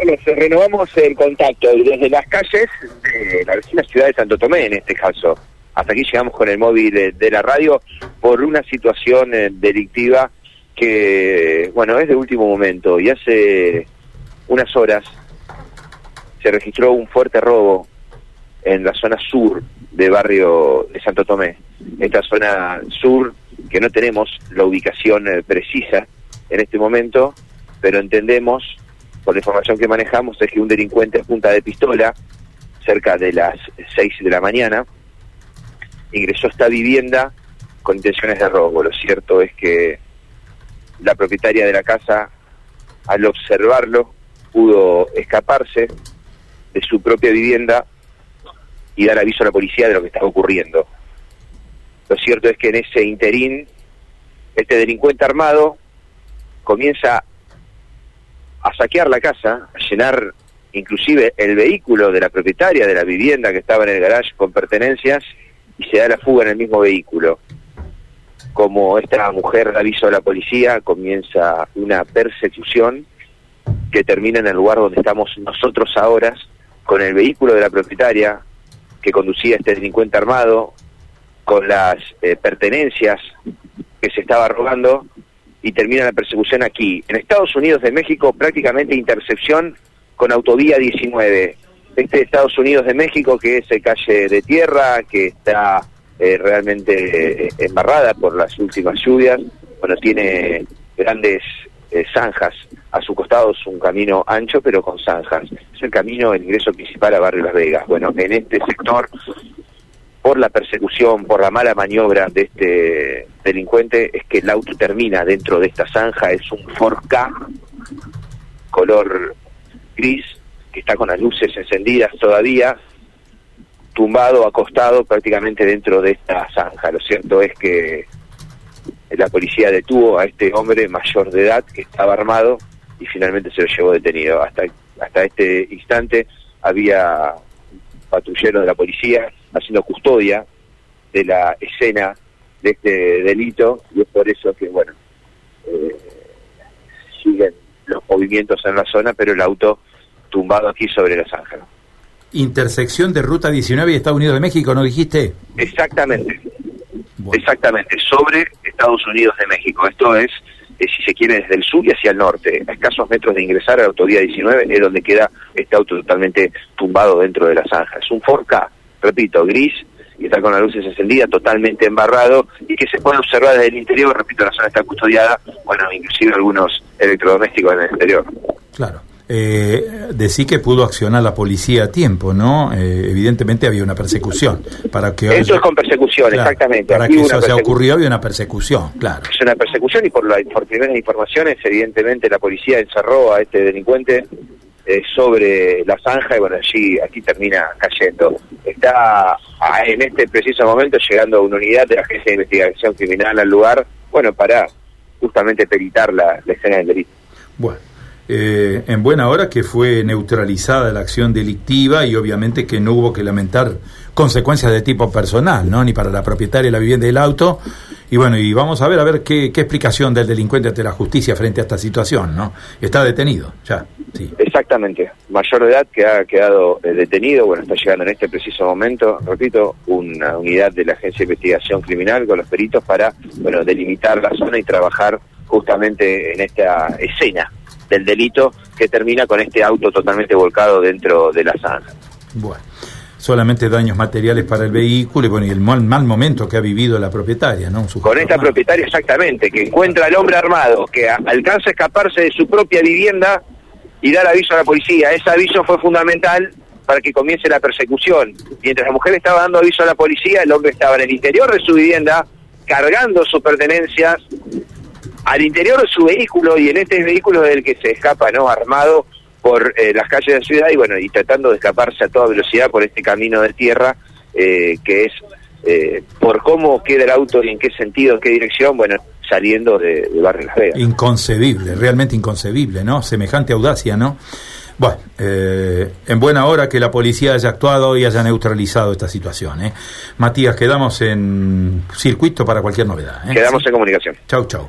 Carlos, renovamos el contacto desde las calles de la vecina ciudad de Santo Tomé, en este caso. Hasta aquí llegamos con el móvil de, la radio por una situación eh, delictiva que, bueno, es de último momento. Y hace unas horas se registró un fuerte robo en la zona sur de barrio de Santo Tomé. Esta zona sur que no tenemos la ubicación eh, precisa en este momento, pero entendemos por la información que manejamos, es que un delincuente a punta de pistola, cerca de las 6 de la mañana, ingresó a esta vivienda con intenciones de robo. Lo cierto es que la propietaria de la casa, al observarlo, pudo escaparse de su propia vivienda y dar aviso a la policía de lo que estaba ocurriendo. Lo cierto es que en ese interín, este delincuente armado comienza a saquear la casa, a llenar inclusive el vehículo de la propietaria de la vivienda que estaba en el garage con pertenencias y se da la fuga en el mismo vehículo. Como esta mujer da aviso a la policía, comienza una persecución que termina en el lugar donde estamos nosotros ahora, con el vehículo de la propietaria que conducía este delincuente armado, con las eh, pertenencias que se estaba robando y termina la persecución aquí. En Estados Unidos de México prácticamente intercepción con autovía 19. Este Estados Unidos de México que es calle de tierra, que está eh, realmente eh, embarrada por las últimas lluvias, bueno, tiene grandes eh, zanjas. A su costado es un camino ancho pero con zanjas. Es el camino, el ingreso principal a Barrio Las Vegas. Bueno, en este sector por la persecución, por la mala maniobra de este delincuente, es que el auto termina dentro de esta zanja, es un Ford K color gris, que está con las luces encendidas todavía, tumbado, acostado prácticamente dentro de esta zanja. Lo cierto es que la policía detuvo a este hombre mayor de edad que estaba armado y finalmente se lo llevó detenido. Hasta, hasta este instante había patrulleros de la policía haciendo custodia de la escena de este delito y es por eso que, bueno, eh, siguen los movimientos en la zona, pero el auto tumbado aquí sobre Los Ángeles. Intersección de Ruta 19 y Estados Unidos de México, ¿no dijiste? Exactamente. Exactamente, sobre Estados Unidos de México. Esto es, si se quiere, desde el sur y hacia el norte. A escasos metros de ingresar a la autovía 19 es donde queda este auto totalmente tumbado dentro de la zanja. Es un Ford K repito, gris, y está con las luces encendidas, totalmente embarrado, y que se puede observar desde el interior, repito, la zona está custodiada, bueno, inclusive algunos electrodomésticos en el exterior. Claro. Eh, decí que pudo accionar la policía a tiempo, ¿no? Eh, evidentemente había una persecución. Para que Eso es con persecución, exactamente. Para que eso se ocurrió había una persecución, claro. Es una persecución y por, la, por primeras informaciones, evidentemente la policía encerró a este delincuente eh, sobre la zanja y bueno, allí aquí termina cayendo. Está ah, en este preciso momento llegando una unidad de la Agencia de Investigación Criminal al lugar, bueno, para justamente peritar la, escena del delito. Bueno. Eh, en buena hora que fue neutralizada la acción delictiva y obviamente que no hubo que lamentar consecuencias de tipo personal, ¿no? Ni para la propietaria de la vivienda del auto. Y bueno, y vamos a ver a ver qué, qué explicación del delincuente ante la justicia frente a esta situación, ¿no? Está detenido, ya. Exactamente, mayor de edad que ha quedado eh, detenido, bueno, está llegando en este preciso momento, repito, una unidad de la Agencia de Investigación Criminal con los peritos para, bueno, delimitar la zona y trabajar justamente en esta escena del delito que termina con este auto totalmente volcado dentro de la zona. Bueno solamente daños materiales para el vehículo y bueno y el mal, mal momento que ha vivido la propietaria, ¿no? Con esta propietaria exactamente, que encuentra al hombre armado, que alcanza a escaparse de su propia vivienda y dar aviso a la policía. Ese aviso fue fundamental para que comience la persecución. Mientras la mujer estaba dando aviso a la policía, el hombre estaba en el interior de su vivienda, cargando sus pertenencias al interior de su vehículo y en este vehículo del que se escapa, ¿no? Armado por eh, las calles de la ciudad y bueno, y tratando de escaparse a toda velocidad por este camino de tierra eh, que es eh, por cómo queda el auto y en qué sentido, en qué dirección, bueno, saliendo de, de Barrio Las Vegas. Inconcebible, realmente inconcebible, ¿no? Semejante audacia, ¿no? Bueno, eh, en buena hora que la policía haya actuado y haya neutralizado esta situación. ¿eh? Matías, quedamos en circuito para cualquier novedad. Quedamos en comunicación. Chau, chau.